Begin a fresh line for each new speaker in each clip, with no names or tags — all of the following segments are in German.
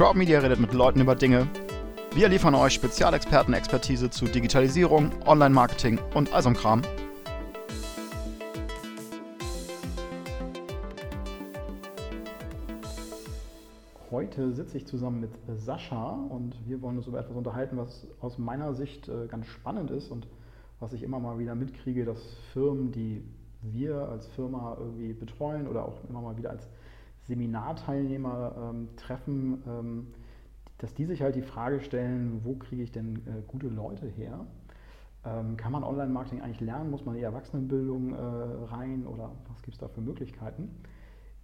Crowd Media redet mit Leuten über Dinge. Wir liefern euch Spezialexperten-Expertise zu Digitalisierung, Online-Marketing und all so Kram. Heute sitze ich zusammen mit Sascha und wir wollen uns über etwas unterhalten, was aus meiner Sicht äh, ganz spannend ist und was ich immer mal wieder mitkriege, dass Firmen, die wir als Firma irgendwie betreuen oder auch immer mal wieder als Seminarteilnehmer ähm, treffen, ähm, dass die sich halt die Frage stellen, wo kriege ich denn äh, gute Leute her? Ähm, kann man Online-Marketing eigentlich lernen? Muss man in die Erwachsenenbildung äh, rein oder was gibt es da für Möglichkeiten?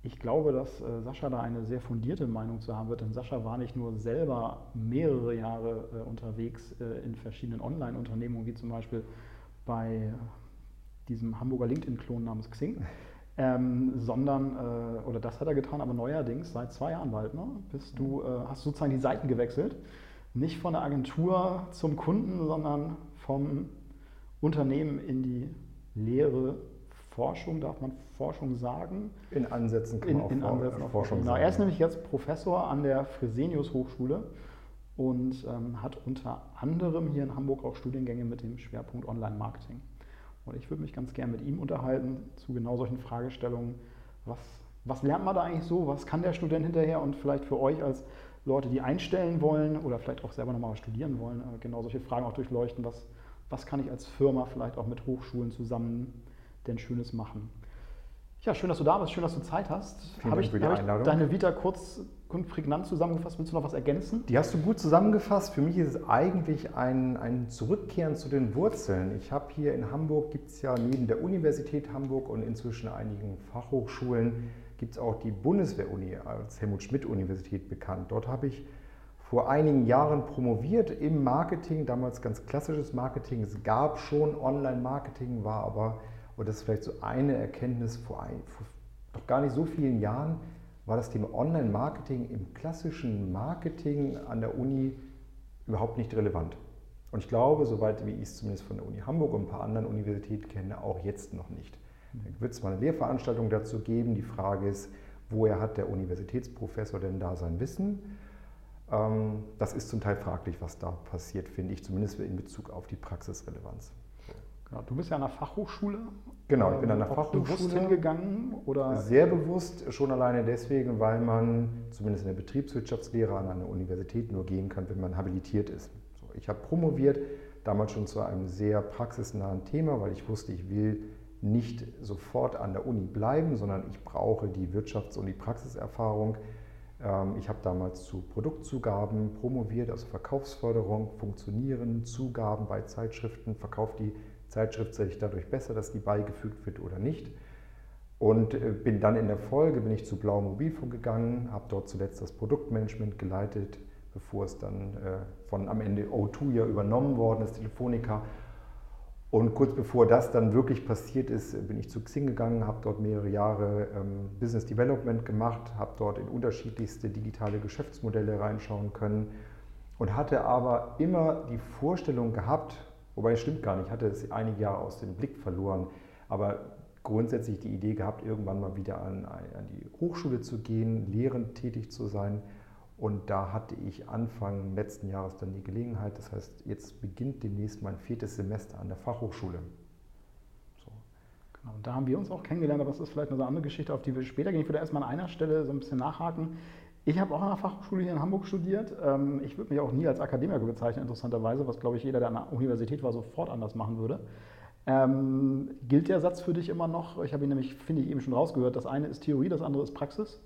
Ich glaube, dass äh, Sascha da eine sehr fundierte Meinung zu haben wird, denn Sascha war nicht nur selber mehrere Jahre äh, unterwegs äh, in verschiedenen Online-Unternehmungen, wie zum Beispiel bei diesem Hamburger LinkedIn-Klon namens Xing, ähm, sondern, äh, oder das hat er getan, aber neuerdings seit zwei Jahren bald, ne, bist du, äh, hast sozusagen die Seiten gewechselt. Nicht von der Agentur zum Kunden, sondern vom Unternehmen in die Lehre Forschung, darf man Forschung sagen?
In Ansätzen kann man
in,
auch,
Ansätzen
auch
Forschung sagen. Er ist nämlich jetzt Professor an der Fresenius Hochschule und ähm, hat unter anderem hier in Hamburg auch Studiengänge mit dem Schwerpunkt Online-Marketing. Und ich würde mich ganz gern mit ihm unterhalten zu genau solchen Fragestellungen. Was, was lernt man da eigentlich so? Was kann der Student hinterher? Und vielleicht für euch als Leute, die einstellen wollen oder vielleicht auch selber nochmal studieren wollen, äh, genau solche Fragen auch durchleuchten. Was, was kann ich als Firma vielleicht auch mit Hochschulen zusammen denn Schönes machen? Ja, schön, dass du da bist, schön, dass du Zeit hast.
Vielen
Habe
Dank
ich,
für die
hab ich
Einladung.
deine Vita kurz und prägnant zusammengefasst? Willst du noch was ergänzen?
Die hast du gut zusammengefasst. Für mich ist es eigentlich ein, ein Zurückkehren zu den Wurzeln. Ich habe hier in Hamburg, gibt es ja neben der Universität Hamburg und inzwischen einigen Fachhochschulen, gibt es auch die Bundeswehr-Uni als Helmut-Schmidt-Universität bekannt. Dort habe ich vor einigen Jahren promoviert im Marketing, damals ganz klassisches Marketing. Es gab schon Online-Marketing, war aber und das ist vielleicht so eine Erkenntnis vor, ein, vor noch gar nicht so vielen Jahren, war das Thema Online-Marketing im klassischen Marketing an der Uni überhaupt nicht relevant. Und ich glaube, soweit wie ich es zumindest von der Uni Hamburg und ein paar anderen Universitäten kenne, auch jetzt noch nicht. Da wird es mal eine Lehrveranstaltung dazu geben. Die Frage ist, woher hat der Universitätsprofessor denn da sein Wissen? Ähm, das ist zum Teil fraglich, was da passiert, finde ich, zumindest in Bezug auf die Praxisrelevanz.
Genau, du bist ja an der Fachhochschule.
Genau, ich bin an der Fachhochschule.
bewusst hingegangen oder?
Sehr bewusst, schon alleine deswegen, weil man zumindest in der Betriebswirtschaftslehre an einer Universität nur gehen kann, wenn man habilitiert ist. So, ich habe promoviert, damals schon zu einem sehr praxisnahen Thema, weil ich wusste, ich will nicht sofort an der Uni bleiben, sondern ich brauche die Wirtschafts- und die Praxiserfahrung. Ähm, ich habe damals zu Produktzugaben promoviert, also Verkaufsförderung, Funktionieren, Zugaben bei Zeitschriften, verkauft die Zeitschrift sehe ich dadurch besser, dass die beigefügt wird oder nicht. Und äh, bin dann in der Folge bin ich zu Blau Mobilfunk gegangen, habe dort zuletzt das Produktmanagement geleitet, bevor es dann äh, von am Ende O2 ja übernommen worden ist, Telefonica. Und kurz bevor das dann wirklich passiert ist, bin ich zu Xing gegangen, habe dort mehrere Jahre ähm, Business Development gemacht, habe dort in unterschiedlichste digitale Geschäftsmodelle reinschauen können und hatte aber immer die Vorstellung gehabt, Wobei es stimmt gar nicht, ich hatte es einige Jahre aus dem Blick verloren. Aber grundsätzlich die Idee gehabt, irgendwann mal wieder an, an die Hochschule zu gehen, lehrend tätig zu sein. Und da hatte ich Anfang letzten Jahres dann die Gelegenheit. Das heißt, jetzt beginnt demnächst mein viertes Semester an der Fachhochschule.
So. Genau, und da haben wir uns auch kennengelernt, aber das ist vielleicht eine andere Geschichte, auf die wir später gehen. Ich würde erstmal an einer Stelle so ein bisschen nachhaken. Ich habe auch an der Fachhochschule hier in Hamburg studiert. Ähm, ich würde mich auch nie als Akademiker bezeichnen, interessanterweise, was, glaube ich, jeder, der an der Universität war, sofort anders machen würde. Ähm, gilt der Satz für dich immer noch? Ich habe ihn nämlich, finde ich, eben schon rausgehört. Das eine ist Theorie, das andere ist Praxis.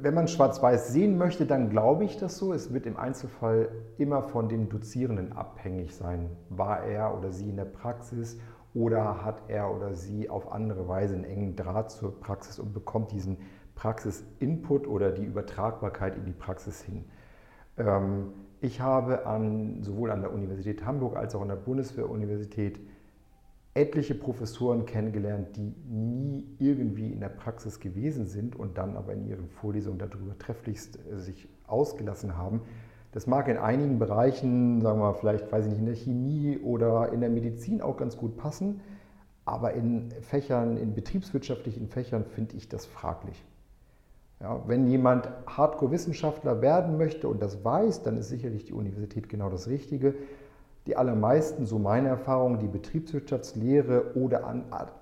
Wenn man schwarz-weiß sehen möchte, dann glaube ich das so. Es wird im Einzelfall immer von dem Dozierenden abhängig sein. War er oder sie in der Praxis oder hat er oder sie auf andere Weise einen engen Draht zur Praxis und bekommt diesen Praxis-Input oder die Übertragbarkeit in die Praxis hin. Ähm, ich habe an, sowohl an der Universität Hamburg als auch an der Bundeswehr-Universität etliche Professoren kennengelernt, die nie irgendwie in der Praxis gewesen sind und dann aber in ihren Vorlesungen darüber trefflichst äh, sich ausgelassen haben. Das mag in einigen Bereichen, sagen wir mal, vielleicht, weiß ich nicht, in der Chemie oder in der Medizin auch ganz gut passen, aber in Fächern, in betriebswirtschaftlichen Fächern finde ich das fraglich. Ja, wenn jemand Hardcore-Wissenschaftler werden möchte und das weiß, dann ist sicherlich die Universität genau das Richtige. Die allermeisten, so meine Erfahrung, die Betriebswirtschaftslehre oder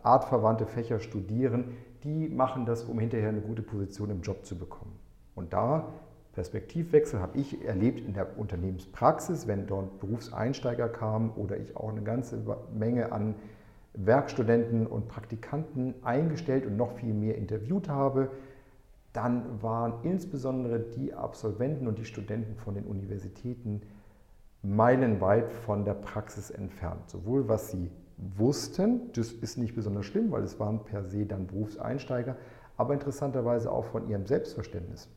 artverwandte Fächer studieren, die machen das, um hinterher eine gute Position im Job zu bekommen. Und da Perspektivwechsel habe ich erlebt in der Unternehmenspraxis, wenn dort Berufseinsteiger kamen oder ich auch eine ganze Menge an Werkstudenten und Praktikanten eingestellt und noch viel mehr interviewt habe, dann waren insbesondere die Absolventen und die Studenten von den Universitäten meilenweit von der Praxis entfernt. Sowohl was sie wussten, das ist nicht besonders schlimm, weil es waren per se dann Berufseinsteiger, aber interessanterweise auch von ihrem Selbstverständnis.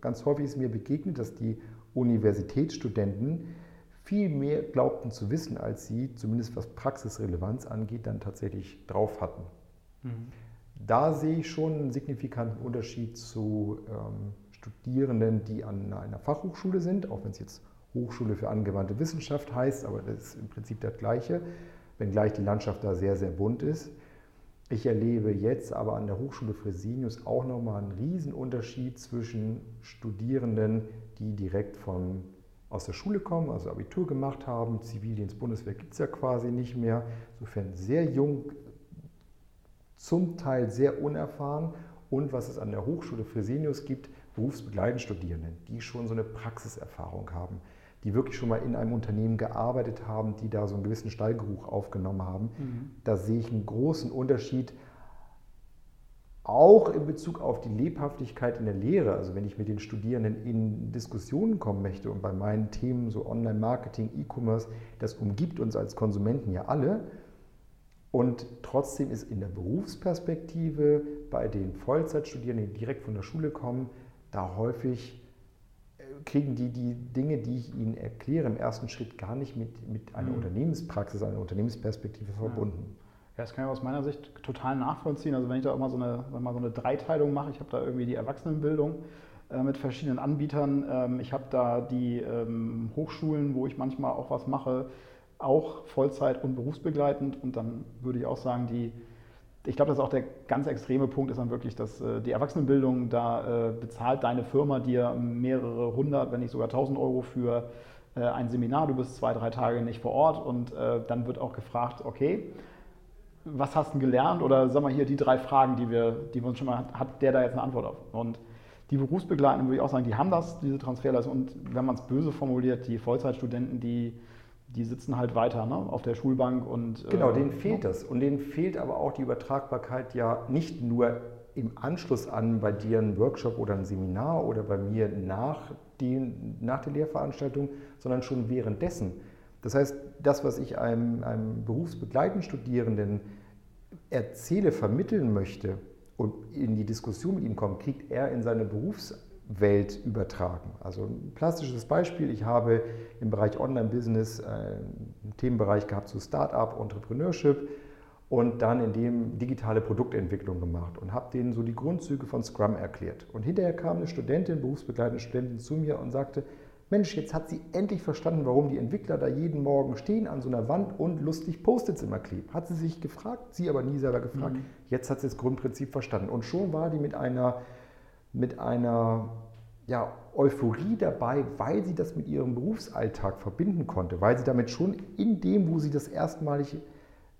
Ganz häufig ist mir begegnet, dass die Universitätsstudenten viel mehr glaubten zu wissen, als sie, zumindest was Praxisrelevanz angeht, dann tatsächlich drauf hatten. Mhm. Da sehe ich schon einen signifikanten Unterschied zu ähm, Studierenden, die an einer Fachhochschule sind, auch wenn es jetzt Hochschule für angewandte Wissenschaft heißt, aber das ist im Prinzip das Gleiche, wenngleich die Landschaft da sehr, sehr bunt ist. Ich erlebe jetzt aber an der Hochschule Fresenius auch nochmal einen Riesenunterschied zwischen Studierenden, die direkt von, aus der Schule kommen, also Abitur gemacht haben. Zivildienst, Bundeswehr gibt es ja quasi nicht mehr. Insofern sehr jung, zum Teil sehr unerfahren. Und was es an der Hochschule Fresenius gibt, berufsbegleitende Studierenden, die schon so eine Praxiserfahrung haben die wirklich schon mal in einem Unternehmen gearbeitet haben, die da so einen gewissen Stallgeruch aufgenommen haben. Mhm. Da sehe ich einen großen Unterschied, auch in Bezug auf die Lebhaftigkeit in der Lehre. Also wenn ich mit den Studierenden in Diskussionen kommen möchte und bei meinen Themen so Online-Marketing, E-Commerce, das umgibt uns als Konsumenten ja alle. Und trotzdem ist in der Berufsperspektive bei den Vollzeitstudierenden, die direkt von der Schule kommen, da häufig kriegen die die Dinge, die ich ihnen erkläre, im ersten Schritt gar nicht mit, mit einer mhm. Unternehmenspraxis, einer Unternehmensperspektive verbunden.
Ja, das kann ich aus meiner Sicht total nachvollziehen. Also wenn ich da immer so eine, mal so eine Dreiteilung mache, ich habe da irgendwie die Erwachsenenbildung äh, mit verschiedenen Anbietern, ähm, ich habe da die ähm, Hochschulen, wo ich manchmal auch was mache, auch Vollzeit und berufsbegleitend und dann würde ich auch sagen, die ich glaube, das ist auch der ganz extreme Punkt, ist dann wirklich, dass äh, die Erwachsenenbildung, da äh, bezahlt deine Firma dir mehrere hundert, wenn nicht sogar tausend Euro für äh, ein Seminar. Du bist zwei, drei Tage nicht vor Ort und dann wird auch gefragt, okay, was hast du gelernt? Oder sag mal hier die drei Fragen, die wir, die wir uns schon mal, hat der da jetzt eine Antwort auf? Und die Berufsbegleitenden würde ich auch sagen, die haben das, diese Transferleistung. Und wenn man es böse formuliert, die Vollzeitstudenten, die die sitzen halt weiter ne, auf der Schulbank und.
Genau, äh, denen fehlt das. Und denen fehlt aber auch die Übertragbarkeit ja nicht nur im Anschluss an bei dir ein Workshop oder ein Seminar oder bei mir nach, die, nach der Lehrveranstaltung, sondern schon währenddessen. Das heißt, das, was ich einem, einem berufsbegleitenden Studierenden erzähle, vermitteln möchte und in die Diskussion mit ihm kommt, kriegt er in seine Berufs Welt übertragen. Also ein plastisches Beispiel, ich habe im Bereich Online-Business äh, einen Themenbereich gehabt zu Startup, Entrepreneurship und dann in dem digitale Produktentwicklung gemacht und habe denen so die Grundzüge von Scrum erklärt. Und hinterher kam eine Studentin, berufsbegleitende Studentin zu mir und sagte, Mensch, jetzt hat sie endlich verstanden, warum die Entwickler da jeden Morgen stehen an so einer Wand und lustig Post-its immer kleben. Hat sie sich gefragt, sie aber nie selber gefragt. Mhm. Jetzt hat sie das Grundprinzip verstanden. Und schon war die mit einer mit einer ja, Euphorie dabei, weil sie das mit ihrem Berufsalltag verbinden konnte, weil sie damit schon in dem, wo sie das erstmalig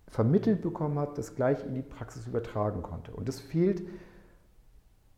vermittelt bekommen hat, das gleich in die Praxis übertragen konnte. Und das fehlt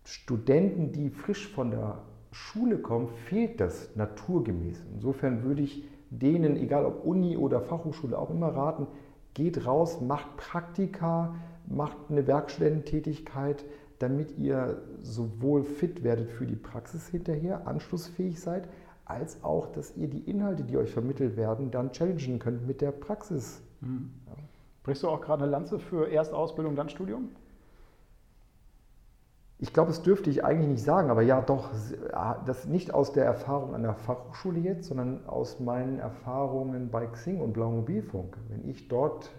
Studenten, die frisch von der Schule kommen, fehlt das naturgemäß. Insofern würde ich denen, egal ob Uni oder Fachhochschule, auch immer raten, geht raus, macht Praktika, macht eine Werkstudententätigkeit, damit ihr sowohl fit werdet für die Praxis hinterher, anschlussfähig seid, als auch, dass ihr die Inhalte, die euch vermittelt werden, dann challengen könnt mit der Praxis. Mhm.
Ja. Brichst du auch gerade eine Lanze für Erstausbildung, dann Studium?
Ich glaube, das dürfte ich eigentlich nicht sagen, aber ja, doch, das nicht aus der Erfahrung an der Fachhochschule jetzt, sondern aus meinen Erfahrungen bei Xing und Blau Mobilfunk. Wenn ich dort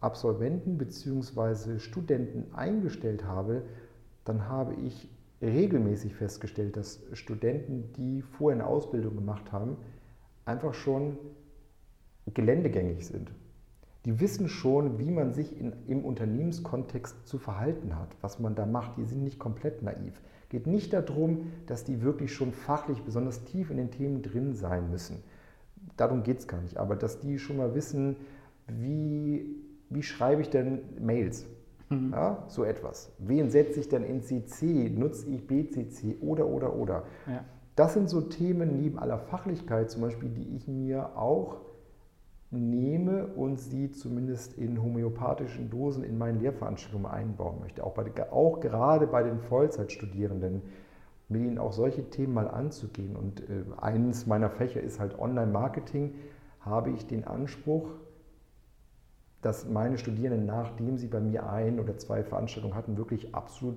Absolventen bzw. Studenten eingestellt habe, dann habe ich regelmäßig festgestellt, dass Studenten, die vorher eine Ausbildung gemacht haben, einfach schon geländegängig sind. Die wissen schon, wie man sich in, im Unternehmenskontext zu verhalten hat, was man da macht. Die sind nicht komplett naiv. geht nicht darum, dass die wirklich schon fachlich besonders tief in den Themen drin sein müssen. Darum geht es gar nicht. Aber dass die schon mal wissen, wie, wie schreibe ich denn Mails? Mhm. Ja, so etwas. Wen setze ich denn in CC? Nutze ich BCC oder, oder, oder? Ja. Das sind so Themen neben aller Fachlichkeit zum Beispiel, die ich mir auch nehme und sie zumindest in homöopathischen Dosen in meinen Lehrveranstaltungen einbauen möchte. Auch, bei, auch gerade bei den Vollzeitstudierenden, mit ihnen auch solche Themen mal anzugehen. Und äh, eines meiner Fächer ist halt Online-Marketing, habe ich den Anspruch, dass meine Studierenden, nachdem sie bei mir ein oder zwei Veranstaltungen hatten, wirklich absolut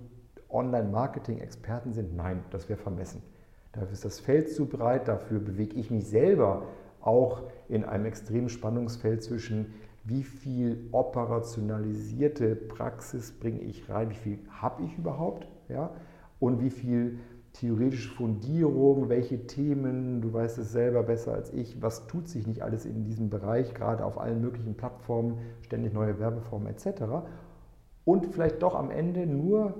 Online-Marketing-Experten sind? Nein, das wäre vermessen. Dafür ist das Feld zu breit, dafür bewege ich mich selber auch in einem extremen Spannungsfeld zwischen, wie viel operationalisierte Praxis bringe ich rein, wie viel habe ich überhaupt, ja, und wie viel theoretische Fundierung, welche Themen, du weißt es selber besser als ich, was tut sich nicht alles in diesem Bereich, gerade auf allen möglichen Plattformen, ständig neue Werbeformen etc. Und vielleicht doch am Ende nur,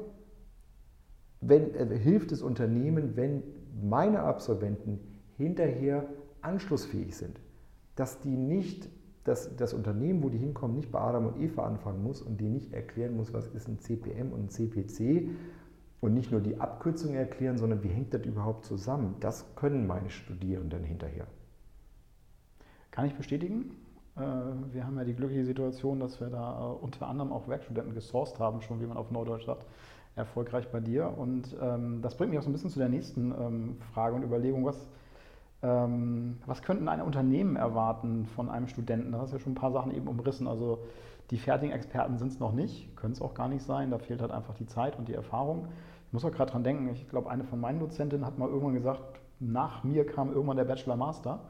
wenn, äh, hilft es Unternehmen, wenn meine Absolventen hinterher anschlussfähig sind, dass die nicht, dass das Unternehmen, wo die hinkommen, nicht bei Adam und Eva anfangen muss und die nicht erklären muss, was ist ein CPM und ein CPC und nicht nur die Abkürzung erklären, sondern wie hängt das überhaupt zusammen. Das können meine Studierenden hinterher.
Kann ich bestätigen. Äh, wir haben ja die glückliche Situation, dass wir da äh, unter anderem auch Werkstudenten gesourced haben, schon wie man auf Neudeutsch sagt, erfolgreich bei dir. Und ähm, das bringt mich auch so ein bisschen zu der nächsten ähm, Frage und Überlegung. Was, ähm, was könnten ein Unternehmen erwarten von einem Studenten? Da hast du ja schon ein paar Sachen eben umrissen. Also die fertigen Experten sind es noch nicht, können es auch gar nicht sein. Da fehlt halt einfach die Zeit und die Erfahrung. Ich muss auch gerade dran denken, ich glaube, eine von meinen Dozentinnen hat mal irgendwann gesagt, nach mir kam irgendwann der Bachelor Master.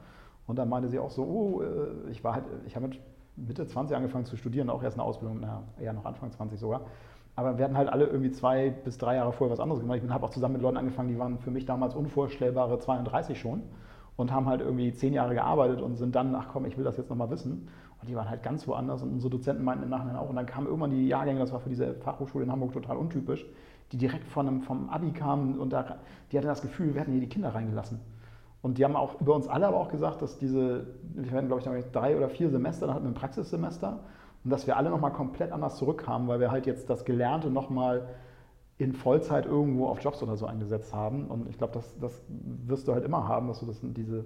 Und dann meinte sie auch so, oh, äh, ich war halt, ich habe mit Mitte 20 angefangen zu studieren, auch erst eine Ausbildung, naja, eher noch Anfang 20 sogar. Aber wir hatten halt alle irgendwie zwei bis drei Jahre vorher was anderes gemacht. Ich habe auch zusammen mit Leuten angefangen, die waren für mich damals unvorstellbare 32 schon und haben halt irgendwie zehn Jahre gearbeitet und sind dann, ach komm, ich will das jetzt nochmal wissen. Und die waren halt ganz woanders und unsere Dozenten meinten im Nachhinein auch. Und dann kamen irgendwann die Jahrgänge, das war für diese Fachhochschule in Hamburg total untypisch, die direkt von einem, vom Abi kamen und da, die hatten das Gefühl, wir hätten hier die Kinder reingelassen. Und die haben auch über uns alle aber auch gesagt, dass diese, wir hatten glaube ich drei oder vier Semester, dann hatten wir ein Praxissemester und dass wir alle nochmal komplett anders zurückkamen, weil wir halt jetzt das Gelernte nochmal in Vollzeit irgendwo auf Jobs oder so eingesetzt haben. Und ich glaube, das, das wirst du halt immer haben, dass du das, diese,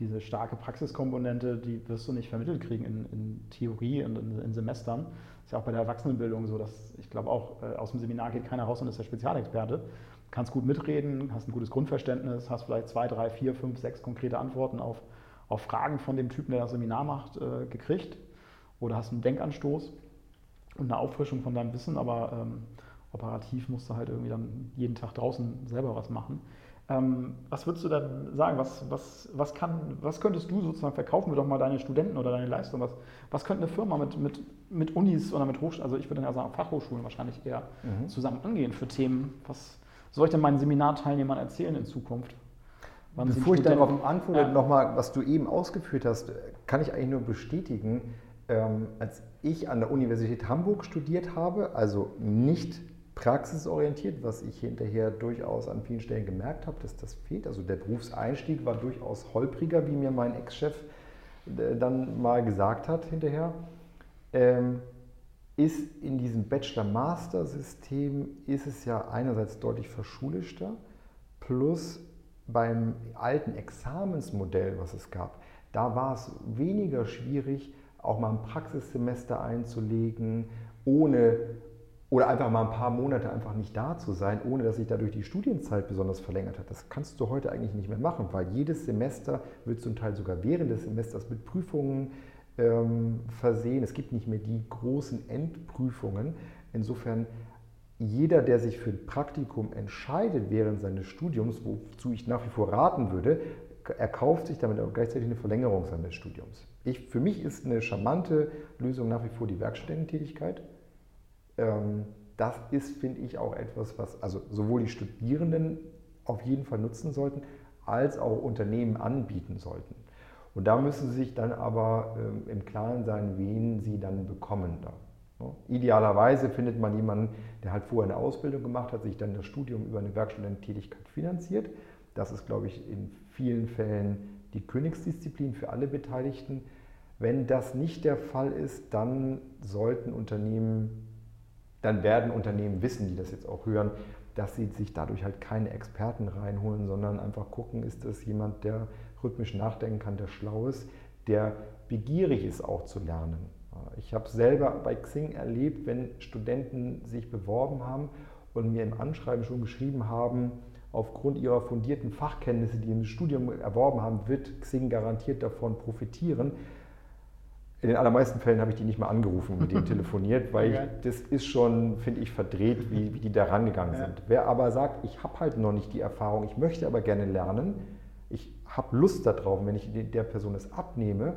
diese starke Praxiskomponente, die wirst du nicht vermittelt kriegen in, in Theorie und in, in, Semestern. Ist ja auch bei der Erwachsenenbildung so, dass ich glaube auch, äh, aus dem Seminar geht keiner raus und ist der Spezialexperte. Kannst gut mitreden, hast ein gutes Grundverständnis, hast vielleicht zwei, drei, vier, fünf, sechs konkrete Antworten auf, auf Fragen von dem Typen, der das Seminar macht, äh, gekriegt. Oder hast einen Denkanstoß und eine Auffrischung von deinem Wissen, aber ähm, operativ musst du halt irgendwie dann jeden Tag draußen selber was machen. Ähm, was würdest du dann sagen? Was, was, was, kann, was könntest du sozusagen verkaufen wir doch mal deine Studenten oder deine Leistung? Was, was könnte eine Firma mit, mit, mit Unis oder mit Hochschulen, also ich würde dann ja sagen Fachhochschulen wahrscheinlich eher mhm. zusammen angehen für Themen? Was soll ich denn meinen Seminarteilnehmern erzählen in Zukunft?
Wann Bevor ich darauf antworte, ja. nochmal, was du eben ausgeführt hast, kann ich eigentlich nur bestätigen, ähm, als ich an der Universität Hamburg studiert habe, also nicht praxisorientiert, was ich hinterher durchaus an vielen Stellen gemerkt habe, dass das fehlt. Also der Berufseinstieg war durchaus holpriger, wie mir mein Ex-Chef äh, dann mal gesagt hat hinterher. Ähm, ist in diesem Bachelor-Master-System ist es ja einerseits deutlich verschulischter, plus beim alten Examensmodell, was es gab, da war es weniger schwierig, auch mal ein Praxissemester einzulegen, ohne oder einfach mal ein paar Monate einfach nicht da zu sein, ohne dass sich dadurch die Studienzeit besonders verlängert hat. Das kannst du heute eigentlich nicht mehr machen, weil jedes Semester wird zum Teil sogar während des Semesters mit Prüfungen ähm, versehen. Es gibt nicht mehr die großen Endprüfungen. Insofern jeder, der sich für ein Praktikum entscheidet während seines Studiums, wozu ich nach wie vor raten würde, erkauft sich damit auch gleichzeitig eine Verlängerung seines Studiums. Ich, für mich ist eine charmante Lösung nach wie vor die Werkstudententätigkeit. Ähm, das ist, finde ich, auch etwas, was also sowohl die Studierenden auf jeden Fall nutzen sollten, als auch Unternehmen anbieten sollten. Und da müssen Sie sich dann aber ähm, im Klaren sein, wen Sie dann bekommen da. Idealerweise findet man jemanden, der halt vorher eine Ausbildung gemacht hat, sich dann das Studium über eine Werkstudententätigkeit finanziert. Das ist, glaube ich, in vielen Fällen die Königsdisziplin für alle Beteiligten. Wenn das nicht der Fall ist, dann sollten Unternehmen, dann werden Unternehmen wissen, die das jetzt auch hören, dass sie sich dadurch halt keine Experten reinholen, sondern einfach gucken, ist das jemand, der rhythmisch nachdenken kann, der schlau ist, der begierig ist auch zu lernen. Ich habe selber bei Xing erlebt, wenn Studenten sich beworben haben und mir im Anschreiben schon geschrieben haben, aufgrund ihrer fundierten Fachkenntnisse, die im Studium erworben haben, wird Xing garantiert davon profitieren. In den allermeisten Fällen habe ich die nicht mal angerufen und mit denen telefoniert, weil ich, das ist schon, finde ich, verdreht, wie, wie die da rangegangen ja. sind. Wer aber sagt, ich habe halt noch nicht die Erfahrung, ich möchte aber gerne lernen, ich habe Lust darauf, wenn ich der Person es abnehme,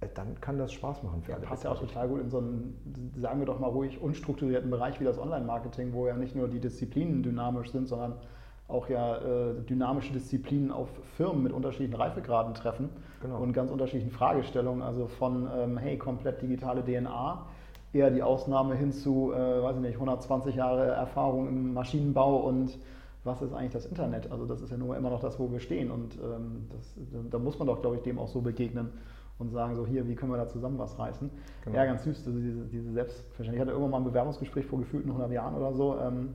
äh, dann kann das Spaß machen für
ja,
alle.
Passt ja auch total gut in so einen, sagen wir doch mal ruhig, unstrukturierten Bereich wie das Online-Marketing, wo ja nicht nur die Disziplinen dynamisch sind, sondern auch ja äh, dynamische Disziplinen auf Firmen mit unterschiedlichen Reifegraden treffen genau. und ganz unterschiedlichen Fragestellungen. Also von, ähm, hey, komplett digitale DNA, eher die Ausnahme hin zu, äh, weiß ich nicht, 120 Jahre Erfahrung im Maschinenbau und was ist eigentlich das Internet? Also das ist ja mal immer noch das, wo wir stehen und ähm, das, da muss man doch, glaube ich, dem auch so begegnen und sagen so, hier, wie können wir da zusammen was reißen? Genau. Ja, ganz süß, also diese, diese Selbstverständlichkeit. Ich hatte irgendwann mal ein Bewerbungsgespräch vor gefühlten 100 Jahren oder so. Ähm,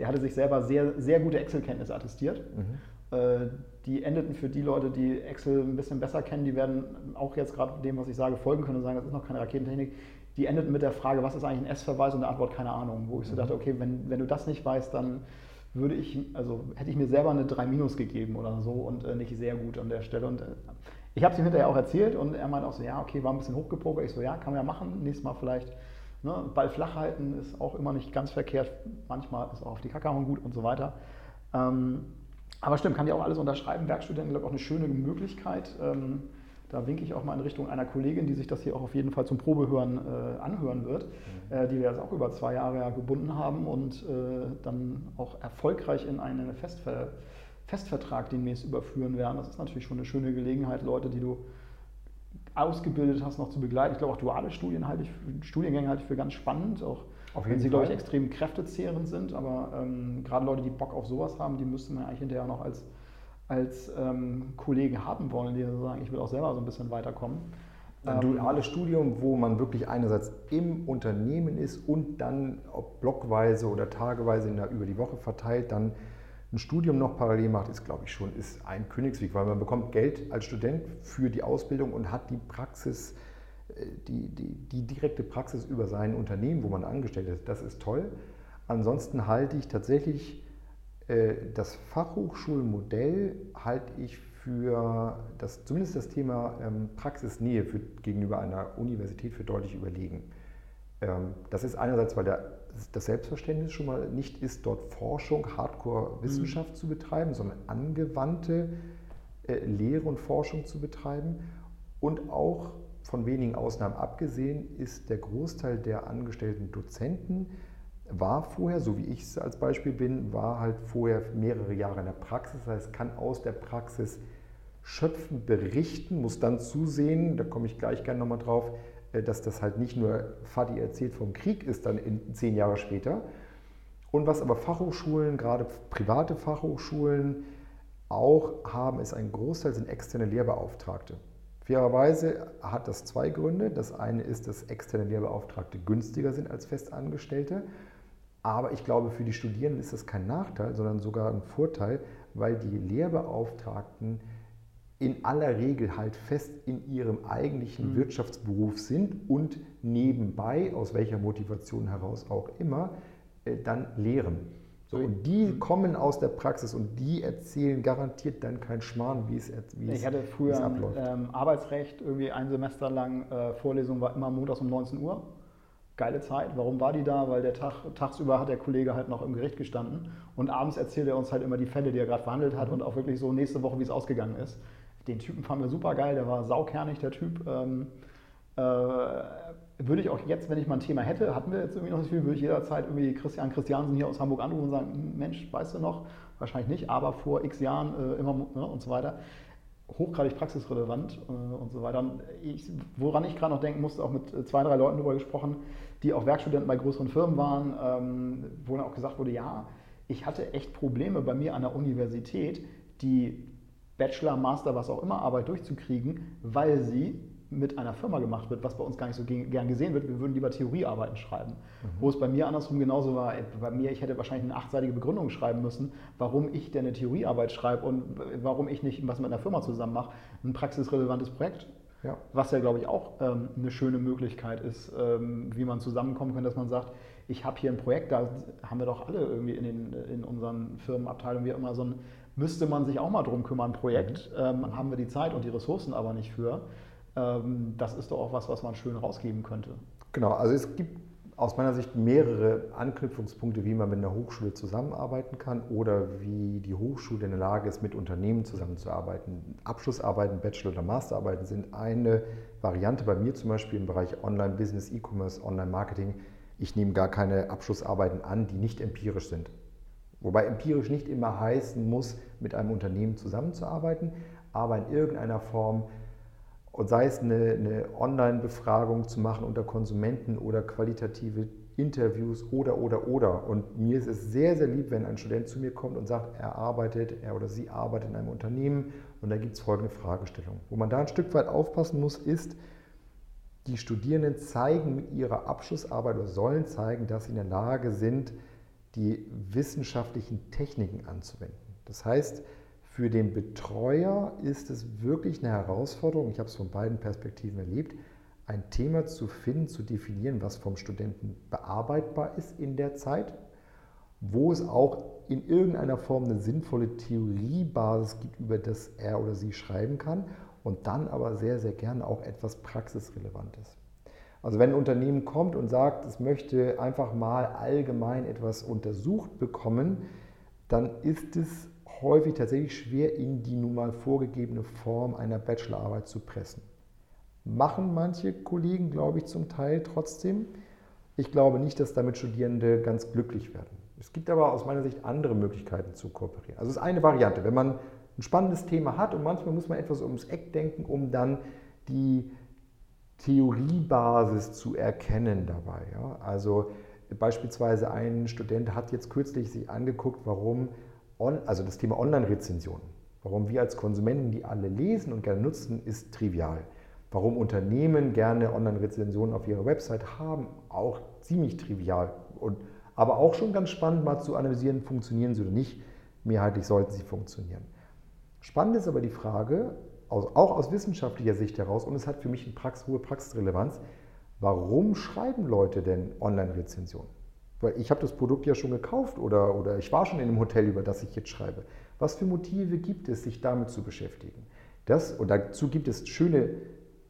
der hatte sich selber sehr, sehr gute Excel-Kenntnisse attestiert. Mhm. Äh, die endeten für die Leute, die Excel ein bisschen besser kennen, die werden auch jetzt gerade dem, was ich sage, folgen können und sagen, das ist noch keine Raketentechnik. Die endeten mit der Frage, was ist eigentlich ein S-Verweis und der Antwort keine Ahnung. Wo ich so mhm. dachte, okay, wenn, wenn du das nicht weißt, dann würde ich, also hätte ich mir selber eine 3 Minus gegeben oder so und äh, nicht sehr gut an der Stelle. Und äh, ich habe es ihm hinterher auch erzählt und er meinte auch so, ja, okay, war ein bisschen hochgepokert. Ich so, ja, kann man ja machen. Nächstes Mal vielleicht ne, Ball flach halten ist auch immer nicht ganz verkehrt. Manchmal ist auch auf die Kacke hauen gut und so weiter. Ähm, aber stimmt, kann ich auch alles unterschreiben. Werkstudenten, glaube ich, auch eine schöne Möglichkeit. Ähm, da winke ich auch mal in Richtung einer Kollegin, die sich das hier auch auf jeden Fall zum Probehören äh, anhören wird, mhm. äh, die wir jetzt auch über zwei Jahre ja gebunden haben und äh, dann auch erfolgreich in einen Festver Festvertrag demnächst überführen werden. Das ist natürlich schon eine schöne Gelegenheit, Leute, die du ausgebildet hast, noch zu begleiten. Ich glaube, auch duale Studien halte ich, Studiengänge halte ich für ganz spannend, auch auf wenn sie, glaube ich, extrem kräftezehrend sind. Aber ähm, gerade Leute, die Bock auf sowas haben, die müsste man eigentlich hinterher noch als als ähm, Kollegen haben wollen, die sagen, ich will auch selber so ein bisschen weiterkommen.
Ein ähm, duales Studium, wo man wirklich einerseits im Unternehmen ist und dann ob blockweise oder tageweise der, über die Woche verteilt, dann ein Studium noch parallel macht, ist, glaube ich, schon ist ein Königsweg, weil man bekommt Geld als Student für die Ausbildung und hat die Praxis, äh, die, die, die direkte Praxis über sein Unternehmen, wo man angestellt ist. Das ist toll. Ansonsten halte ich tatsächlich äh, das Fachhochschulmodell halte ich für das, zumindest das Thema ähm, Praxisnähe für, gegenüber einer Universität für deutlich überlegen. Ähm, das ist einerseits, weil der, das Selbstverständnis schon mal nicht ist, dort Forschung, Hardcore-Wissenschaft mhm. zu betreiben, sondern angewandte äh, Lehre und Forschung zu betreiben. Und auch von wenigen Ausnahmen abgesehen ist der Großteil der angestellten Dozenten war vorher, so wie ich es als Beispiel bin, war halt vorher mehrere Jahre in der Praxis. Das heißt, kann aus der Praxis schöpfen, berichten, muss dann zusehen, da komme ich gleich gerne nochmal drauf, dass das halt nicht nur Fadi erzählt vom Krieg ist, dann in zehn Jahre später. Und was aber Fachhochschulen, gerade private Fachhochschulen auch haben, ist ein Großteil sind externe Lehrbeauftragte. Fairerweise hat das zwei Gründe. Das eine ist, dass externe Lehrbeauftragte günstiger sind als Festangestellte. Aber ich glaube, für die Studierenden ist das kein Nachteil, sondern sogar ein Vorteil, weil die Lehrbeauftragten in aller Regel halt fest in ihrem eigentlichen mhm. Wirtschaftsberuf sind und nebenbei, aus welcher Motivation heraus auch immer, äh, dann lehren. So, und die mhm. kommen aus der Praxis und die erzählen garantiert dann kein Schmarrn, wie es, wie
ich hatte früher ähm, Arbeitsrecht, irgendwie ein Semester lang, äh, Vorlesung war immer montags um 19 Uhr geile Zeit. Warum war die da? Weil der Tag, tagsüber hat der Kollege halt noch im Gericht gestanden und abends erzählt er uns halt immer die Fälle, die er gerade verhandelt hat und auch wirklich so nächste Woche, wie es ausgegangen ist. Den Typen fanden wir super geil, der war saukernig, der Typ. Ähm, äh, würde ich auch jetzt, wenn ich mal ein Thema hätte, hatten wir jetzt irgendwie noch nicht viel, würde ich jederzeit irgendwie Christian Christiansen hier aus Hamburg anrufen und sagen, Mensch, weißt du noch? Wahrscheinlich nicht, aber vor x Jahren äh, immer ne, und so weiter. hochgradig praxisrelevant äh, und so weiter. Ich, woran ich gerade noch denken musste, auch mit zwei, drei Leuten darüber gesprochen, die auch Werkstudenten bei größeren Firmen waren, ähm, wo dann auch gesagt wurde, ja, ich hatte echt Probleme bei mir an der Universität, die Bachelor, Master, was auch immer Arbeit durchzukriegen, weil sie mit einer Firma gemacht wird, was bei uns gar nicht so gern gesehen wird. Wir würden lieber Theoriearbeiten schreiben. Mhm. Wo es bei mir andersrum genauso war. Bei mir, ich hätte wahrscheinlich eine achtseitige Begründung schreiben müssen, warum ich denn eine Theoriearbeit schreibe und warum ich nicht was mit einer Firma zusammen mache. Ein praxisrelevantes Projekt. Ja. Was ja, glaube ich, auch ähm, eine schöne Möglichkeit ist, ähm, wie man zusammenkommen kann, dass man sagt, ich habe hier ein Projekt, da haben wir doch alle irgendwie in, den, in unseren Firmenabteilungen wie immer so ein, müsste man sich auch mal drum kümmern, Projekt, mhm. ähm, haben wir die Zeit und die Ressourcen aber nicht für. Ähm, das ist doch auch was, was man schön rausgeben könnte.
Genau, also es gibt aus meiner Sicht mehrere Anknüpfungspunkte, wie man mit einer Hochschule zusammenarbeiten kann oder wie die Hochschule in der Lage ist, mit Unternehmen zusammenzuarbeiten. Abschlussarbeiten, Bachelor- oder Masterarbeiten sind eine Variante. Bei mir zum Beispiel im Bereich Online-Business, E-Commerce, Online-Marketing. Ich nehme gar keine Abschlussarbeiten an, die nicht empirisch sind. Wobei empirisch nicht immer heißen muss, mit einem Unternehmen zusammenzuarbeiten, aber in irgendeiner Form sei es eine, eine Online-Befragung zu machen unter Konsumenten oder qualitative Interviews oder, oder, oder. Und mir ist es sehr, sehr lieb, wenn ein Student zu mir kommt und sagt, er arbeitet, er oder sie arbeitet in einem Unternehmen und da gibt es folgende Fragestellung. Wo man da ein Stück weit aufpassen muss, ist, die Studierenden zeigen mit ihrer Abschlussarbeit oder sollen zeigen, dass sie in der Lage sind, die wissenschaftlichen Techniken anzuwenden. Das heißt, für den Betreuer ist es wirklich eine Herausforderung, ich habe es von beiden Perspektiven erlebt, ein Thema zu finden, zu definieren, was vom Studenten bearbeitbar ist in der Zeit, wo es auch in irgendeiner Form eine sinnvolle Theoriebasis gibt, über das er oder sie schreiben kann und dann aber sehr, sehr gerne auch etwas Praxisrelevantes. Also wenn ein Unternehmen kommt und sagt, es möchte einfach mal allgemein etwas untersucht bekommen, dann ist es häufig tatsächlich schwer in die nun mal vorgegebene Form einer Bachelorarbeit zu pressen. Machen manche Kollegen, glaube ich, zum Teil trotzdem. Ich glaube nicht, dass damit Studierende ganz glücklich werden. Es gibt aber aus meiner Sicht andere Möglichkeiten zu kooperieren. Also es ist eine Variante, wenn man ein spannendes Thema hat und manchmal muss man etwas ums Eck denken, um dann die Theoriebasis zu erkennen dabei. Ja? Also beispielsweise ein Student hat jetzt kürzlich sich angeguckt, warum also das Thema Online-Rezensionen, warum wir als Konsumenten die alle lesen und gerne nutzen, ist trivial. Warum Unternehmen gerne Online-Rezensionen auf ihrer Website haben, auch ziemlich trivial. Und, aber auch schon ganz spannend mal zu analysieren, funktionieren sie oder nicht. Mehrheitlich sollten sie funktionieren. Spannend ist aber die Frage, auch aus wissenschaftlicher Sicht heraus, und es hat für mich eine Prax hohe Praxisrelevanz, warum schreiben Leute denn Online-Rezensionen? Weil ich habe das Produkt ja schon gekauft oder, oder ich war schon in dem Hotel, über das ich jetzt schreibe. Was für Motive gibt es, sich damit zu beschäftigen? Das, und dazu gibt es schöne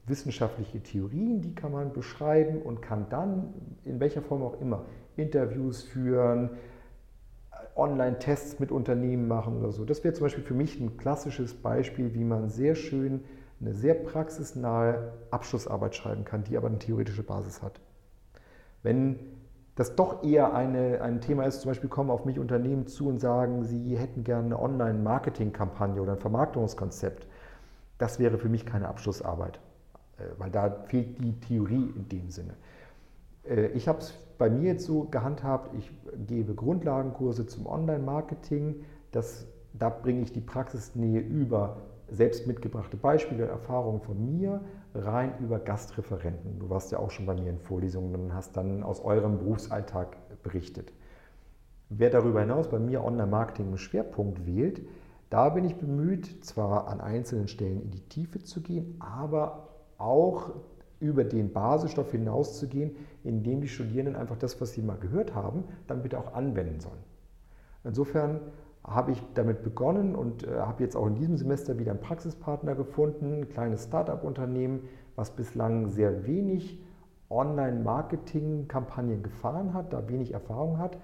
wissenschaftliche Theorien, die kann man beschreiben und kann dann, in welcher Form auch immer, Interviews führen, Online-Tests mit Unternehmen machen oder so. Das wäre zum Beispiel für mich ein klassisches Beispiel, wie man sehr schön eine sehr praxisnahe Abschlussarbeit schreiben kann, die aber eine theoretische Basis hat. Wenn das doch eher eine, ein Thema ist, zum Beispiel kommen auf mich Unternehmen zu und sagen, sie hätten gerne eine Online-Marketing-Kampagne oder ein Vermarktungskonzept. Das wäre für mich keine Abschlussarbeit, äh, weil da fehlt die Theorie in dem Sinne. Äh, ich habe es bei mir jetzt so gehandhabt, ich gebe Grundlagenkurse zum Online-Marketing. Da bringe ich die Praxisnähe über selbst mitgebrachte Beispiele und Erfahrungen von mir rein über Gastreferenten. Du warst ja auch schon bei mir in Vorlesungen und hast dann aus eurem Berufsalltag berichtet. Wer darüber hinaus bei mir Online-Marketing einen Schwerpunkt wählt, da bin ich bemüht, zwar an einzelnen Stellen in die Tiefe zu gehen, aber auch über den Basisstoff hinauszugehen, indem die Studierenden einfach das, was sie mal gehört haben, dann bitte auch anwenden sollen. Insofern habe ich damit begonnen und äh, habe jetzt auch in diesem Semester wieder einen Praxispartner gefunden, ein kleines Start-up-Unternehmen, was bislang sehr wenig Online-Marketing-Kampagnen gefahren hat, da wenig Erfahrung hat,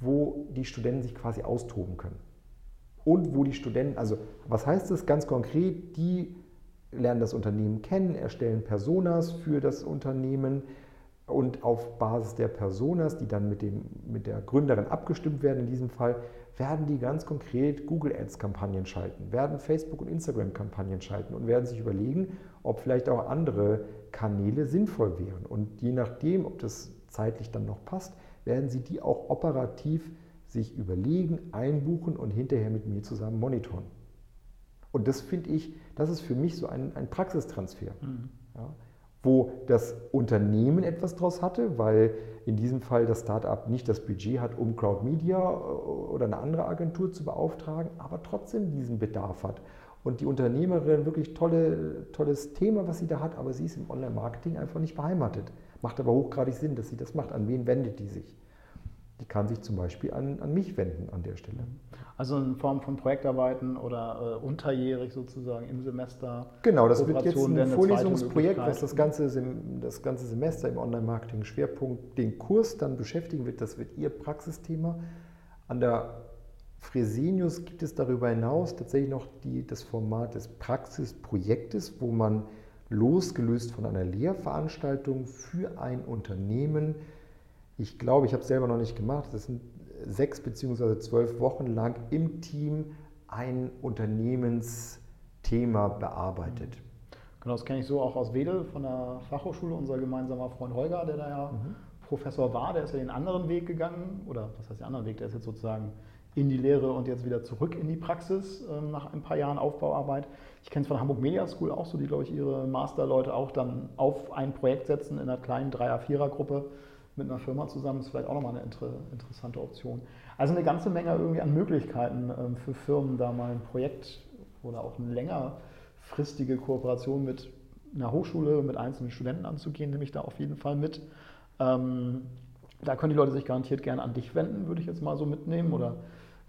wo die Studenten sich quasi austoben können. Und wo die Studenten, also was heißt das ganz konkret? Die lernen das Unternehmen kennen, erstellen Personas für das Unternehmen, und auf Basis der Personas, die dann mit, dem, mit der Gründerin abgestimmt werden in diesem Fall, werden die ganz konkret Google Ads-Kampagnen schalten, werden Facebook- und Instagram-Kampagnen schalten und werden sich überlegen, ob vielleicht auch andere Kanäle sinnvoll wären. Und je nachdem, ob das zeitlich dann noch passt, werden sie die auch operativ sich überlegen, einbuchen und hinterher mit mir zusammen monitoren. Und das finde ich, das ist für mich so ein, ein Praxistransfer. Mhm. Ja wo das Unternehmen etwas draus hatte, weil in diesem Fall das Startup nicht das Budget hat, um Crowd Media äh, oder eine andere Agentur zu beauftragen, aber trotzdem diesen Bedarf hat. Und die Unternehmerin wirklich tolle, tolles Thema, was sie da hat, aber sie ist im Online-Marketing einfach nicht beheimatet. Macht aber hochgradig Sinn, dass sie das macht. An wen wendet die sich? Die kann sich zum Beispiel an, an mich wenden an der Stelle.
Also in Form von Projektarbeiten oder äh, unterjährig sozusagen im Semester.
Genau, das wird jetzt ein Vorlesungsprojekt, was das ganze, das ganze Semester im Online-Marketing Schwerpunkt den Kurs dann beschäftigen wird. Das wird Ihr Praxisthema. An der Fresenius gibt es darüber hinaus tatsächlich noch die, das Format des Praxisprojektes, wo man losgelöst von einer Lehrveranstaltung für ein Unternehmen, ich glaube, ich habe es selber noch nicht gemacht, das sind sechs beziehungsweise zwölf Wochen lang im Team ein Unternehmensthema bearbeitet.
Genau, das kenne ich so auch aus Wedel von der Fachhochschule, unser gemeinsamer Freund Holger, der da ja mhm. Professor war, der ist ja den anderen Weg gegangen, oder was heißt den anderen Weg, der ist jetzt sozusagen in die Lehre und jetzt wieder zurück in die Praxis ähm, nach ein paar Jahren Aufbauarbeit. Ich kenne es von Hamburg Media School auch so, die, glaube ich, ihre Masterleute auch dann auf ein Projekt setzen in einer kleinen Dreier-Vierer-Gruppe mit einer Firma zusammen ist vielleicht auch nochmal eine inter interessante Option. Also eine ganze Menge irgendwie an Möglichkeiten ähm, für Firmen, da mal ein Projekt oder auch eine längerfristige Kooperation mit einer Hochschule, mit einzelnen Studenten anzugehen, nehme ich da auf jeden Fall mit. Ähm, da können die Leute sich garantiert gerne an dich wenden, würde ich jetzt mal so mitnehmen. Oder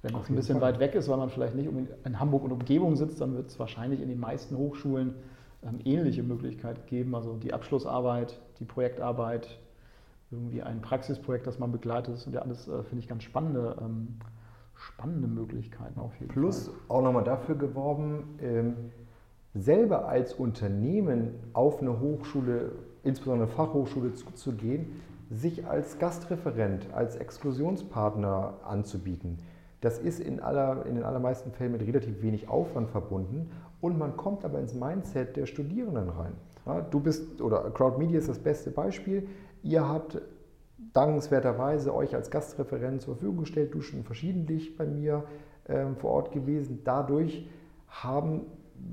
wenn es ein bisschen Fall. weit weg ist, weil man vielleicht nicht in Hamburg und Umgebung sitzt, dann wird es wahrscheinlich in den meisten Hochschulen ähm, ähnliche Möglichkeiten geben. Also die Abschlussarbeit, die Projektarbeit, irgendwie ein Praxisprojekt, das man begleitet. Das sind ja alles, äh, finde ich, ganz spannende, ähm, spannende Möglichkeiten auf jeden
Plus Fall. auch nochmal dafür geworben, ähm, selber als Unternehmen auf eine Hochschule, insbesondere eine Fachhochschule zuzugehen, sich als Gastreferent, als Exklusionspartner anzubieten. Das ist in, aller, in den allermeisten Fällen mit relativ wenig Aufwand verbunden und man kommt aber ins Mindset der Studierenden rein. Ja, du bist, oder Crowd Media ist das beste Beispiel. Ihr habt dankenswerterweise euch als Gastreferent zur Verfügung gestellt, du schon verschiedentlich bei mir ähm, vor Ort gewesen. Dadurch haben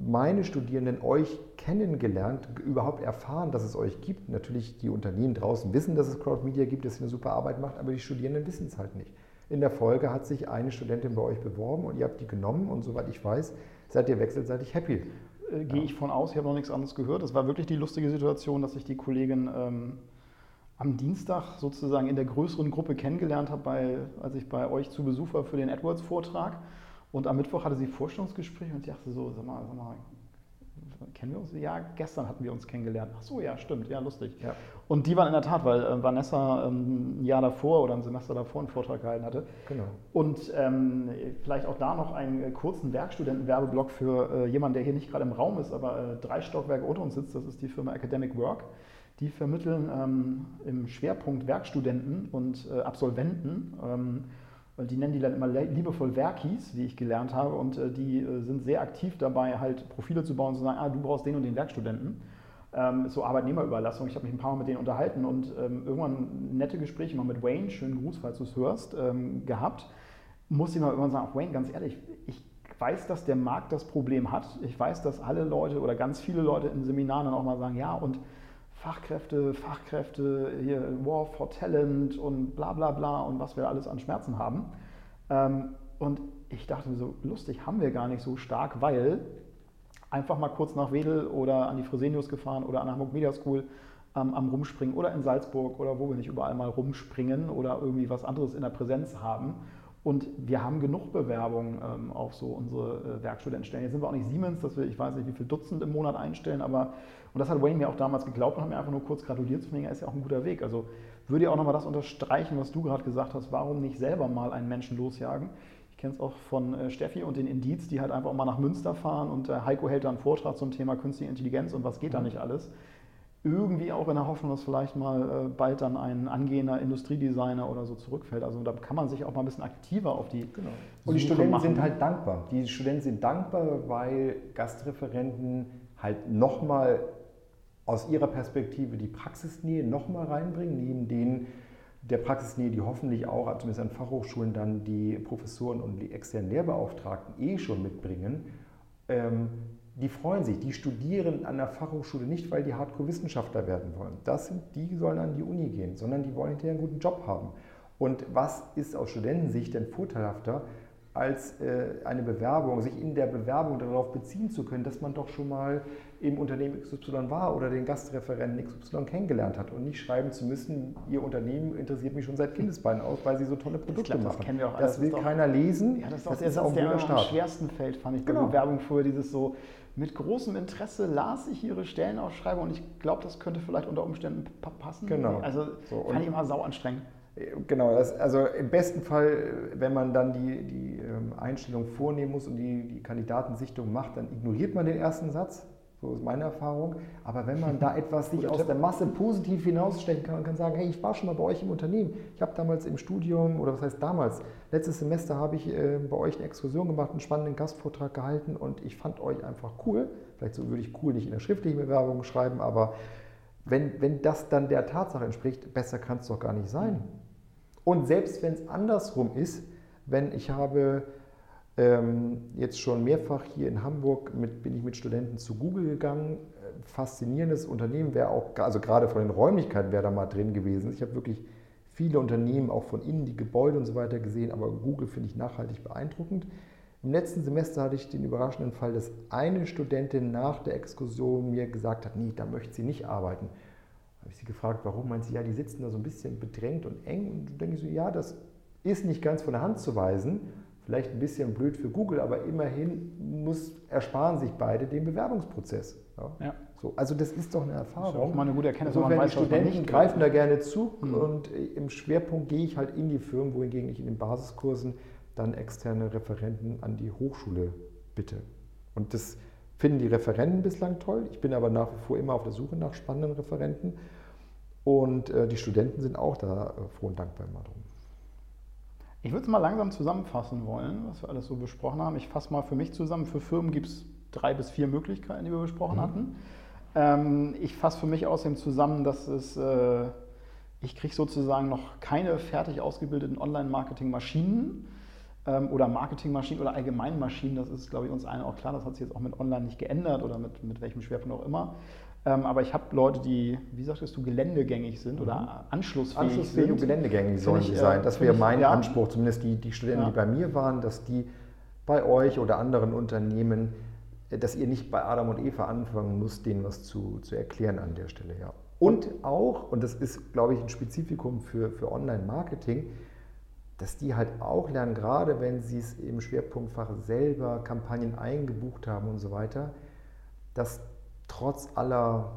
meine Studierenden euch kennengelernt, überhaupt erfahren, dass es euch gibt. Natürlich die Unternehmen draußen wissen, dass es Crowd Media gibt, dass ihr eine super Arbeit macht, aber die Studierenden wissen es halt nicht. In der Folge hat sich eine Studentin bei euch beworben und ihr habt die genommen und soweit ich weiß, seid ihr wechselseitig happy.
Äh, gehe ich von aus, ich habe noch nichts anderes gehört. Es war wirklich die lustige Situation, dass sich die Kollegin ähm, am Dienstag sozusagen in der größeren Gruppe kennengelernt habe, bei, als ich bei euch zu Besuch war für den AdWords-Vortrag. Und am Mittwoch hatte sie Vorstellungsgespräch und ich dachte so, sag mal, sag mal, kennen wir uns? Ja, gestern hatten wir uns kennengelernt. Ach so, ja, stimmt, ja, lustig. Ja. Und die waren in der Tat, weil äh, Vanessa ähm, ein Jahr davor oder ein Semester davor einen Vortrag gehalten hatte.
Genau.
Und ähm, vielleicht auch da noch einen äh, kurzen Werkstudentenwerbeblock für äh, jemanden, der hier nicht gerade im Raum ist, aber äh, drei Stockwerke unter uns sitzt. Das ist die Firma Academic Work. Die vermitteln ähm, im Schwerpunkt Werkstudenten und äh, Absolventen. Ähm, die nennen die dann immer liebevoll Werkis, wie ich gelernt habe. Und äh, die äh, sind sehr aktiv dabei, halt Profile zu bauen und zu sagen, ah, du brauchst den und den Werkstudenten. Ähm, so Arbeitnehmerüberlassung. Ich habe mich ein paar Mal mit denen unterhalten und ähm, irgendwann nette Gespräche mal mit Wayne, schönen Gruß, falls du es hörst, ähm, gehabt. Muss ich mal irgendwann sagen, Wayne, ganz ehrlich, ich weiß, dass der Markt das Problem hat. Ich weiß, dass alle Leute oder ganz viele Leute in Seminaren dann auch mal sagen, ja, und Fachkräfte, Fachkräfte, hier War for Talent und bla bla bla und was wir alles an Schmerzen haben. Ähm, und ich dachte mir so, lustig haben wir gar nicht so stark, weil einfach mal kurz nach Wedel oder an die Fresenius gefahren oder an Hamburg Media School ähm, am Rumspringen oder in Salzburg oder wo wir nicht überall mal rumspringen oder irgendwie was anderes in der Präsenz haben. Und wir haben genug Bewerbungen ähm, auf so unsere äh, Werkstudentenstellen. Jetzt sind wir auch nicht Siemens, dass wir, ich weiß nicht, wie viel Dutzend im Monat einstellen, aber und das hat Wayne mir auch damals geglaubt und hat mir einfach nur kurz gratuliert. Deswegen ist ja auch ein guter Weg. Also würde ja auch nochmal das unterstreichen, was du gerade gesagt hast. Warum nicht selber mal einen Menschen losjagen? Ich kenne es auch von äh, Steffi und den Indiz, die halt einfach mal nach Münster fahren und äh, Heiko hält da einen Vortrag zum Thema künstliche Intelligenz und was geht mhm. da nicht alles. irgendwie auch in der Hoffnung, dass vielleicht mal äh, bald dann ein angehender Industriedesigner oder so zurückfällt. Also da kann man sich auch mal ein bisschen aktiver auf die.
Genau. Und die Studenten machen. sind halt dankbar. Die Studenten sind dankbar, weil Gastreferenten halt nochmal aus ihrer Perspektive die Praxisnähe nochmal reinbringen, neben denen der Praxisnähe, die hoffentlich auch, zumindest an Fachhochschulen, dann die Professoren und die externen Lehrbeauftragten eh schon mitbringen. Ähm, die freuen sich, die studieren an der Fachhochschule nicht, weil die Hardcore-Wissenschaftler werden wollen. Das sind, die sollen an die Uni gehen, sondern die wollen hinterher einen guten Job haben. Und was ist aus Studentensicht denn vorteilhafter, als äh, eine Bewerbung, sich in der Bewerbung darauf beziehen zu können, dass man doch schon mal im Unternehmen XY war oder den Gastreferenten XY kennengelernt hat und nicht schreiben zu müssen, Ihr Unternehmen interessiert mich schon seit Kindesbeinen aus, weil Sie so tolle Produkte
glaub,
machen.
Das, kennen wir auch
das will keiner lesen.
Ja, das ist auch das der ist Satz, der am schwersten fällt, fand ich genau. bei Bewerbung früher, dieses so, mit großem Interesse las ich Ihre Stellenausschreibung und ich glaube, das könnte vielleicht unter Umständen passen.
Genau.
Also so, fand ich immer sau anstrengend.
Genau, das, also im besten Fall, wenn man dann die, die ähm, Einstellung vornehmen muss und die, die Kandidatensichtung macht, dann ignoriert man den ersten Satz. So ist meine Erfahrung. Aber wenn man da etwas sich aus der Masse positiv hinausstechen kann und kann sagen, hey, ich war schon mal bei euch im Unternehmen. Ich habe damals im Studium, oder was heißt damals, letztes Semester habe ich äh, bei euch eine Exkursion gemacht, einen spannenden Gastvortrag gehalten und ich fand euch einfach cool. Vielleicht so würde ich cool nicht in der schriftlichen Bewerbung schreiben, aber wenn, wenn das dann der Tatsache entspricht, besser kann es doch gar nicht sein. Und selbst wenn es andersrum ist, wenn ich habe jetzt schon mehrfach hier in Hamburg mit, bin ich mit Studenten zu Google gegangen. Äh, faszinierendes Unternehmen wäre auch, also gerade von den Räumlichkeiten wäre da mal drin gewesen. Ich habe wirklich viele Unternehmen auch von innen, die Gebäude und so weiter gesehen, aber Google finde ich nachhaltig beeindruckend. Im letzten Semester hatte ich den überraschenden Fall, dass eine Studentin nach der Exkursion mir gesagt hat, nee, da möchte sie nicht arbeiten habe ich sie gefragt, warum? Meint sie, ja, die sitzen da so ein bisschen bedrängt und eng. Und denke ich so, ja, das ist nicht ganz von der Hand zu weisen. Vielleicht ein bisschen blöd für Google, aber immerhin muss, ersparen sich beide den Bewerbungsprozess. Ja. ja. So, also das ist doch eine Erfahrung. Das ist
auch mal eine gute Erkenntnis.
Insofern, man weiß, die Studenten greifen da gerne zu mhm. und im Schwerpunkt gehe ich halt in die Firmen, wohingegen ich in den Basiskursen dann externe Referenten an die Hochschule bitte. Und das finden die Referenten bislang toll. Ich bin aber nach wie vor immer auf der Suche nach spannenden Referenten. Und äh, die Studenten sind auch da äh, froh und dankbar immer drum.
Ich würde es mal langsam zusammenfassen wollen, was wir alles so besprochen haben. Ich fasse mal für mich zusammen. Für Firmen gibt es drei bis vier Möglichkeiten, die wir besprochen mhm. hatten. Ähm, ich fasse für mich außerdem zusammen, dass es, äh, ich kriege sozusagen noch keine fertig ausgebildeten Online-Marketing-Maschinen ähm, oder Marketingmaschinen oder allgemein Maschinen, das ist, glaube ich, uns allen auch klar, das hat sich jetzt auch mit Online nicht geändert oder mit, mit welchem Schwerpunkt auch immer. Ähm, aber ich habe Leute, die, wie sagtest du, geländegängig sind oder mhm. anschlussfähig,
anschlussfähig sind. und geländegängig sollen sie sein. Das wäre mein ja. Anspruch, zumindest die, die Studenten, ja. die bei mir waren, dass die bei euch oder anderen Unternehmen, äh, dass ihr nicht bei Adam und Eva anfangen müsst, denen was zu, zu erklären an der Stelle. Ja. Und auch, und das ist, glaube ich, ein Spezifikum für, für Online-Marketing, dass die halt auch lernen, gerade wenn sie es im Schwerpunktfach selber Kampagnen eingebucht haben und so weiter, dass trotz aller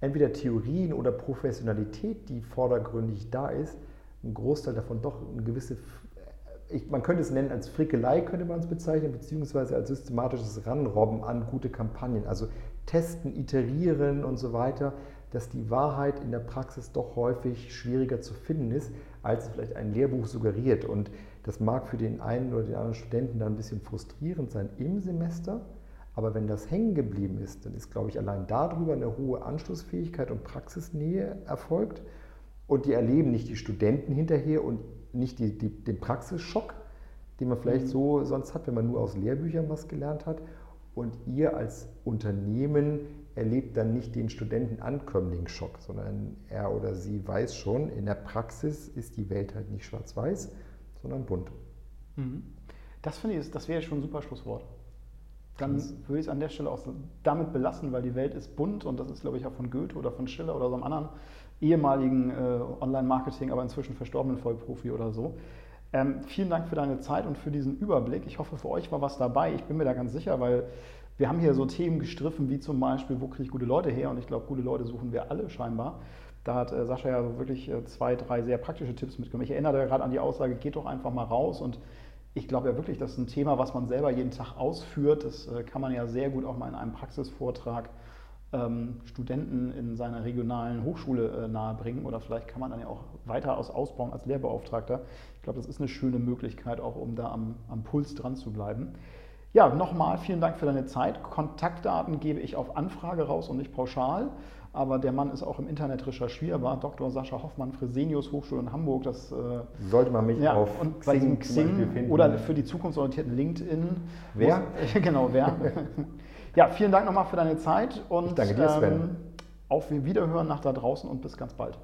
entweder Theorien oder Professionalität, die vordergründig da ist, ein Großteil davon doch eine gewisse, ich, man könnte es nennen als Frickelei, könnte man es bezeichnen, beziehungsweise als systematisches Ranrobben an gute Kampagnen. Also testen, iterieren und so weiter, dass die Wahrheit in der Praxis doch häufig schwieriger zu finden ist, als vielleicht ein Lehrbuch suggeriert. Und das mag für den einen oder den anderen Studenten dann ein bisschen frustrierend sein im Semester, aber wenn das hängen geblieben ist, dann ist, glaube ich, allein darüber eine hohe Anschlussfähigkeit und Praxisnähe erfolgt. Und die erleben nicht die Studenten hinterher und nicht die, die, den Praxisschock, den man vielleicht mhm. so sonst hat, wenn man nur aus Lehrbüchern was gelernt hat. Und ihr als Unternehmen erlebt dann nicht den Studentenankömmlingsschock, sondern er oder sie weiß schon, in der Praxis ist die Welt halt nicht schwarz-weiß, sondern bunt.
Mhm. Das finde ich, das wäre schon ein super Schlusswort. Dann würde ich es an der Stelle auch damit belassen, weil die Welt ist bunt und das ist, glaube ich, auch von Goethe oder von Schiller oder so einem anderen ehemaligen äh, Online-Marketing, aber inzwischen verstorbenen Vollprofi oder so. Ähm, vielen Dank für deine Zeit und für diesen Überblick. Ich hoffe, für euch war was dabei. Ich bin mir da ganz sicher, weil wir haben hier so Themen gestriffen, wie zum Beispiel, wo kriege ich gute Leute her? Und ich glaube, gute Leute suchen wir alle scheinbar. Da hat äh, Sascha ja wirklich äh, zwei, drei sehr praktische Tipps mitgenommen. Ich erinnere gerade an die Aussage, geht doch einfach mal raus. Und ich glaube ja wirklich, das ist ein Thema, was man selber jeden Tag ausführt. Das äh, kann man ja sehr gut auch mal in einem Praxisvortrag ähm, Studenten in seiner regionalen Hochschule äh, nahebringen oder vielleicht kann man dann ja auch weiter aus ausbauen als Lehrbeauftragter. Ich glaube, das ist eine schöne Möglichkeit, auch um da am, am Puls dran zu bleiben. Ja, nochmal vielen Dank für deine Zeit. Kontaktdaten gebe ich auf Anfrage raus und nicht pauschal. Aber der Mann ist auch im Internet recherchierbar. Dr. Sascha Hoffmann, Fresenius Hochschule in Hamburg. Das äh,
sollte man mich
ja,
auf
und Xing, Xing oder für die zukunftsorientierten LinkedIn.
Wer?
Muss, genau, wer. ja, vielen Dank nochmal für deine Zeit und
ich danke dir, Sven. Ähm,
auf Wiederhören nach da draußen und bis ganz bald.